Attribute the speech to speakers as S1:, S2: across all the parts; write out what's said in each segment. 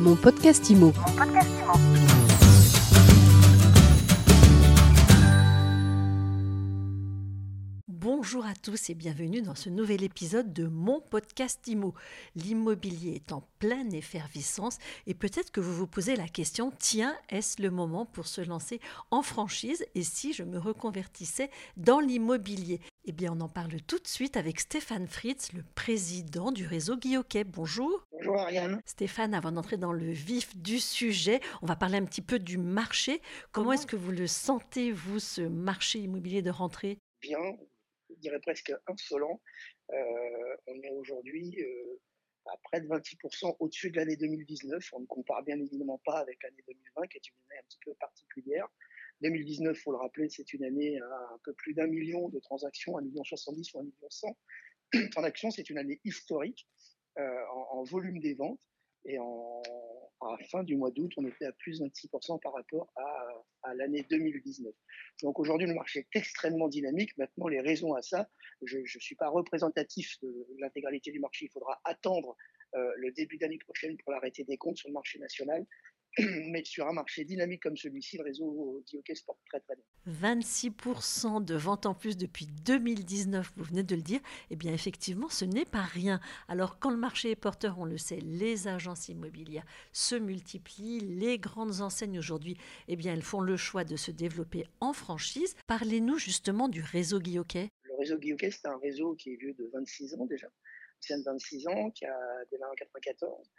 S1: Mon podcast IMO. Bonjour à tous et bienvenue dans ce nouvel épisode de mon podcast IMO. L'immobilier est en pleine effervescence et peut-être que vous vous posez la question, tiens, est-ce le moment pour se lancer en franchise? Et si je me reconvertissais dans l'immobilier? Eh bien, on en parle tout de suite avec Stéphane Fritz, le président du réseau Guilloquet. Bonjour.
S2: Bonjour Ariane.
S1: Stéphane, avant d'entrer dans le vif du sujet, on va parler un petit peu du marché. Comment est-ce que vous le sentez, vous, ce marché immobilier de rentrée?
S2: Bien, je dirais presque insolent. Euh, on est aujourd'hui euh, à près de 26% au-dessus de l'année 2019. On ne compare bien évidemment pas avec l'année 2020, qui est une année un petit peu particulière. 2019, il faut le rappeler, c'est une année à un peu plus d'un million de transactions, un million 70 ou un million 100 transactions. C'est une année historique euh, en, volume des ventes. Et en, à la fin du mois d'août, on était à plus de 26% par rapport à, à l'année 2019. Donc aujourd'hui, le marché est extrêmement dynamique. Maintenant, les raisons à ça, je ne suis pas représentatif de l'intégralité du marché. Il faudra attendre euh, le début d'année prochaine pour l'arrêter des comptes sur le marché national. mais sur un marché dynamique comme celui-ci, le réseau dit OK se porte très très bien.
S1: 26% de ventes en plus depuis 2019, vous venez de le dire, eh bien effectivement, ce n'est pas rien. Alors quand le marché est porteur, on le sait, les agences immobilières se multiplient, les grandes enseignes aujourd'hui, eh bien elles font le choix de se développer en franchise. Parlez-nous justement du réseau Guilloquet.
S2: Le réseau Guilloquet, c'est un réseau qui est vieux de 26 ans déjà, c'est de 26 ans, qui a démarré en 94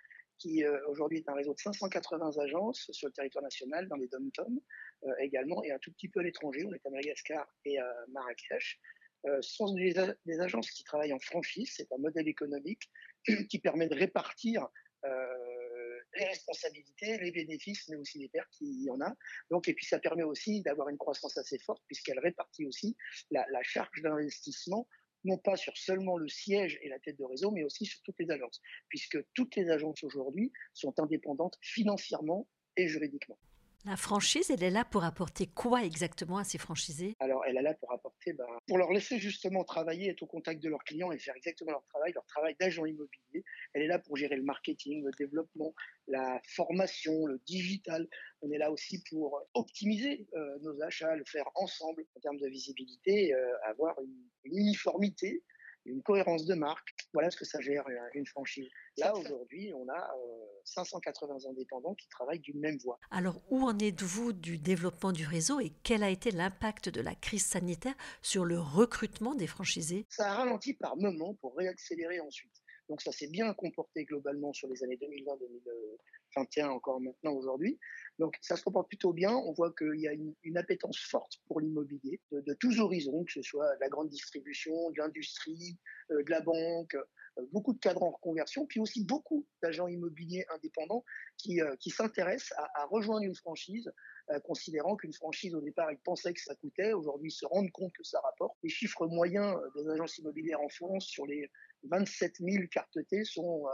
S2: qui euh, aujourd'hui est un réseau de 580 agences sur le territoire national, dans les dom-tom euh, également, et un tout petit peu à l'étranger. On est à Madagascar et à Marrakech. Euh, ce sont des, agences qui travaillent en franchise. C'est un modèle économique qui permet de répartir les responsabilités, les bénéfices, mais aussi les pertes qu'il y en a. Donc, et puis ça permet aussi d'avoir une croissance assez forte puisqu'elle répartit aussi la charge d'investissement non pas sur seulement le siège et la tête de réseau, mais aussi sur toutes les agences, puisque toutes les agences aujourd'hui sont indépendantes financièrement et juridiquement.
S1: La franchise, elle est là pour apporter quoi exactement à ces franchisés?
S2: Alors, elle est là pour apporter, ben, pour leur laisser justement travailler, être au contact de leurs clients et faire exactement leur travail, leur travail d'agent immobilier. Elle est là pour gérer le marketing, le développement, la formation, le digital. On est là aussi pour optimiser euh, nos achats, le faire ensemble en termes de visibilité, euh, avoir une, une uniformité une cohérence de marque. Voilà ce que ça gère une franchise. Là, aujourd'hui, on a euh, 580 indépendants qui travaillent d'une même voie.
S1: Alors, où en êtes-vous du développement du réseau et quel a été l'impact de la crise sanitaire sur le recrutement des franchisés?
S2: Ça a ralenti par moments pour réaccélérer ensuite. Donc ça s'est bien comporté globalement sur les années 2020-2021 encore maintenant aujourd'hui. Donc ça se comporte plutôt bien. On voit qu'il y a une, une, appétence forte pour l'immobilier de, tous horizons, que ce soit de la grande distribution, de l'industrie, euh, de la banque, euh, beaucoup de cadres en reconversion, puis aussi beaucoup d'agents immobiliers indépendants qui, euh, s'intéressent à, à, rejoindre une franchise, considérant qu'une franchise au départ ils pensaient que ça coûtait, aujourd'hui ils se rendent compte que ça rapporte. Les chiffres moyens des agences immobilières en France sur les 27 000 cartes T sont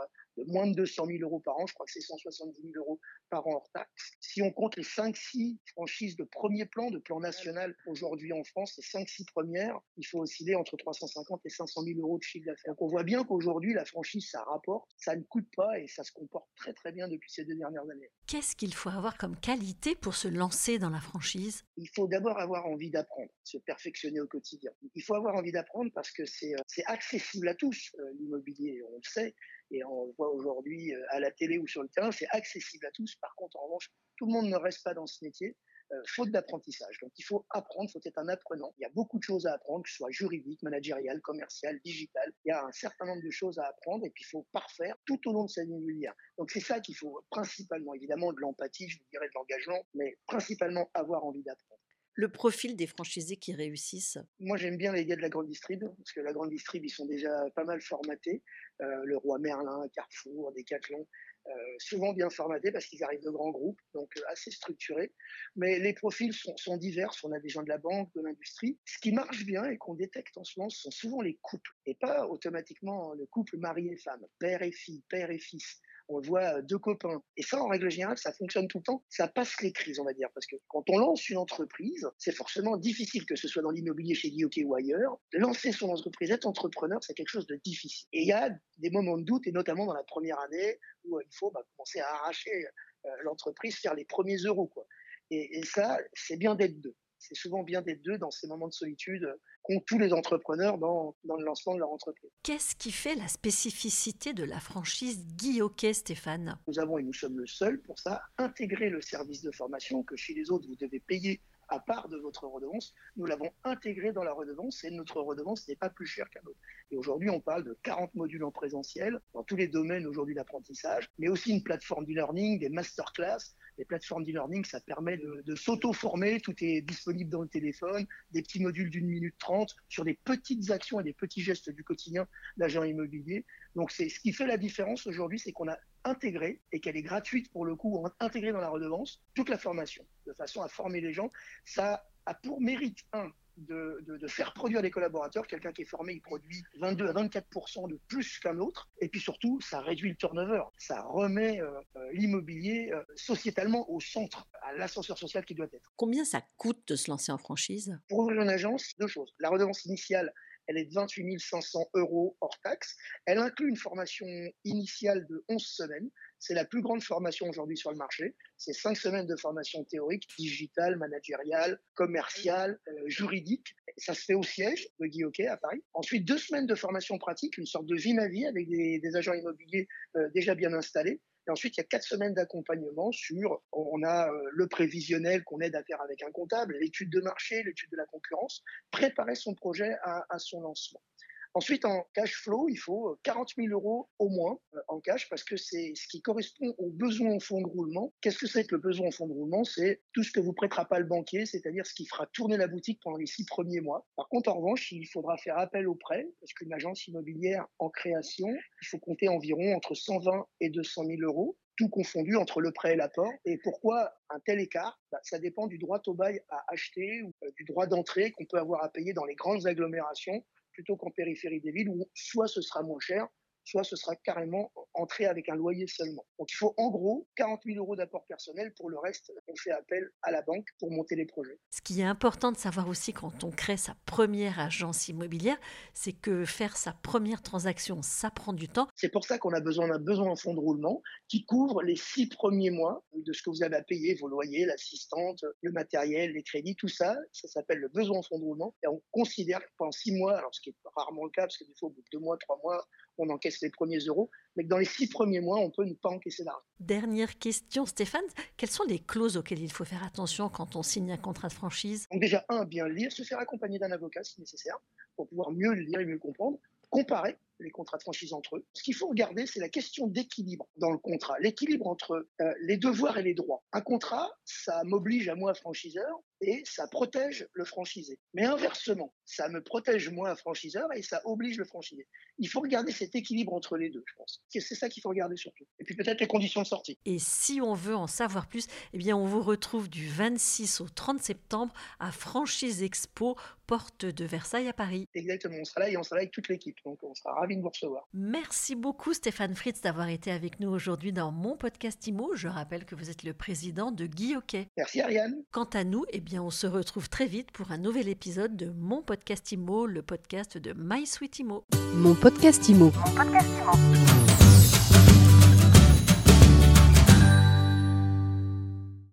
S2: moins de 200 000 euros par an. Je crois que c'est 170 000 euros par an hors taxe. Si on compte les 5-6 franchises de premier plan, de plan national aujourd'hui en France, les 5-6 premières, il faut osciller entre 350 et 500 000 euros de chiffre d'affaires. Donc on voit bien qu'aujourd'hui, la franchise, ça rapporte, ça ne coûte pas et ça se comporte très très bien depuis ces deux dernières années.
S1: Qu'est-ce qu'il faut avoir comme qualité pour se lancer dans la franchise?
S2: Il faut d'abord avoir envie d'apprendre, se perfectionner au quotidien. Il faut avoir envie d'apprendre parce que c'est accessible à tous, euh, l'immobilier, on le sait et on le voit aujourd'hui à la télé ou sur le terrain, c'est accessible à tous. Par contre, en revanche, tout le monde ne reste pas dans ce métier, euh, faute d'apprentissage. Donc il faut apprendre, il faut être un apprenant. Il y a beaucoup de choses à apprendre, que ce soit juridique, managérial, commercial, digital. Il y a un certain nombre de choses à apprendre et puis il faut parfaire tout au long de sa vie immobilière. Donc c'est ça qu'il faut principalement, évidemment, de l'empathie, je vous dirais de l'engagement, mais principalement avoir envie d'apprendre
S1: le profil des franchisés qui réussissent?
S2: Moi, j'aime bien les gars de la grande distrib, parce que la grande distrib, ils sont déjà pas mal formatés. Euh, le Roi Merlin, Carrefour, Decathlon, euh, souvent bien formatés parce qu'ils arrivent de grands groupes, donc euh, assez structurés. Mais les profils sont, sont, divers. On a des gens de la banque, de l'industrie. Ce qui marche bien et qu'on détecte en ce moment, ce sont souvent les couples, et pas automatiquement le couple mari et femme, père et fille, père et fils on voit deux copains. Et ça, en règle générale, ça fonctionne tout le temps. Ça passe les crises, on va dire. Parce que quand on lance une entreprise, c'est forcément difficile, que ce soit dans l'immobilier chez Guillaume ou ailleurs. Lancer son entreprise, être entrepreneur, c'est quelque chose de difficile. Et il y a des moments de doute, et notamment dans la première année, où il faut bah, commencer à arracher l'entreprise, faire les premiers euros. Quoi. Et, et ça, c'est bien d'être deux c'est souvent bien d'être deux dans ces moments de solitude qu'ont tous les entrepreneurs dans, dans, le lancement de leur entreprise.
S1: Qu'est-ce qui fait la spécificité de la franchise Guy Hockey, Stéphane?
S2: Nous avons, et nous sommes le seul pour ça, intégré le service de formation que chez les autres, vous devez payer à part de votre redevance. Nous l'avons intégré dans la redevance et notre redevance n'est pas plus chère qu'un autre. Et aujourd'hui, on parle de 40 modules en présentiel dans tous les domaines aujourd'hui d'apprentissage, mais aussi une plateforme d'e-learning, des masterclass, les plateformes d'e-learning, ça permet de, s'auto-former, tout est disponible dans le téléphone, des petits modules d'une minute trente sur des petites actions et des petits gestes du quotidien d'agent immobilier. Donc c'est ce qui fait la différence aujourd'hui, c'est qu'on a intégré et qu'elle est gratuite pour le coup, intégrée dans la redevance, toute la formation, de façon à former les gens. Ça a pour mérite, un, de, faire produire des collaborateurs. Quelqu'un qui est formé, il produit 22 à 24 de plus qu'un autre. Et puis surtout, ça réduit le turnover. Ça remet euh, euh, l'immobilier euh, sociétalement au centre, à l'ascenseur social qui doit être.
S1: Combien ça coûte de se lancer en franchise?
S2: Pour ouvrir une agence, deux choses. La redevance initiale, elle est de 28 500 euros hors taxe. Elle inclut une formation initiale de 11 semaines. C'est la plus grande formation aujourd'hui sur le marché. C'est cinq semaines de formation théorique, digitale, managériale, commerciale, euh, juridique. Ça se fait au siège de Guy Hockey à Paris. Ensuite, deux semaines de formation pratique, une sorte de vie ma vie avec des, agents immobiliers euh, déjà bien installés. Et ensuite, il y a quatre semaines d'accompagnement sur, on a euh, le prévisionnel qu'on aide à faire avec un comptable, l'étude de marché, l'étude de la concurrence, préparer son projet à son lancement. Ensuite, en cash flow, il faut 40 euh, 000 euros au moins euh, en cash parce que c'est ce qui correspond aux besoins en fonds de roulement. Qu'est-ce que c'est que le besoin en fonds de roulement? C'est tout ce que vous prêtera pas le banquier, c'est-à-dire ce qui fera tourner la boutique pendant les six premiers mois. Par contre, en revanche, il faudra faire appel au prêt parce qu'une agence immobilière en création, il faut compter environ entre 120 et 200 000 euros tout confondu entre le prêt et l'apport. Et pourquoi un tel écart? Bah, Ça dépend du droit au bail à acheter ou euh, du droit d'entrée qu'on peut avoir à payer dans les grandes agglomérations plutôt qu'en périphérie des villes où soit ce sera moins cher, soit ce sera carrément entré avec un loyer seulement. Donc il faut en gros 40 000 euros d'apport personnel. Pour le reste, on fait appel à la banque pour monter les projets.
S1: Ce qui est important de savoir aussi quand on crée sa première agence immobilière, c'est que faire sa première transaction, ça prend du temps.
S2: C'est pour ça qu'on a besoin d'un besoin en fonds de roulement qui couvre les six premiers mois de ce que vous avez à payer, vos loyers, l'assistante, le matériel, les crédits, tout ça. Ça s'appelle le besoin en fonds de roulement. Et on considère que pendant six mois, alors ce qui est rarement le cas, parce que des fois, au bout de deux mois, trois mois, on encaisse les premiers euros, mais que dans les six premiers mois, on peut ne pas encaisser d'argent.
S1: Dernière question, Stéphane, quelles sont les clauses auxquelles il faut faire attention quand on signe un contrat de franchise?
S2: Donc déjà, un, bien lire, se faire accompagner d'un avocat si nécessaire, pour pouvoir mieux le lire et mieux le comprendre, comparer les contrats de franchise entre eux. Ce qu'il faut regarder, c'est la question d'équilibre dans le contrat, l'équilibre entre euh, les devoirs et les droits. Un contrat, ça m'oblige à moi, franchiseur, et ça protège le franchisé. Mais inversement, ça me protège moi, franchiseur, et ça oblige le franchisé. Il faut regarder cet équilibre entre les deux, je pense. C'est ça qu'il faut regarder surtout. Et puis peut-être les conditions de sortie.
S1: Et si on veut en savoir plus, eh bien on vous retrouve du 26 au 30 septembre à Franchise Expo, porte de Versailles à Paris.
S2: Exactement, on sera là et on sera là avec toute l'équipe. Donc on sera de vous recevoir.
S1: Merci beaucoup Stéphane Fritz d'avoir été avec nous aujourd'hui dans mon podcast IMO. Je rappelle que vous êtes le président de Guy Hockey.
S2: Merci Ariane.
S1: Quant à nous, eh bien, on se retrouve très vite pour un nouvel épisode de mon podcast IMO, le podcast de My Sweet IMO.
S3: Mon podcast IMO. Mon podcast IMO.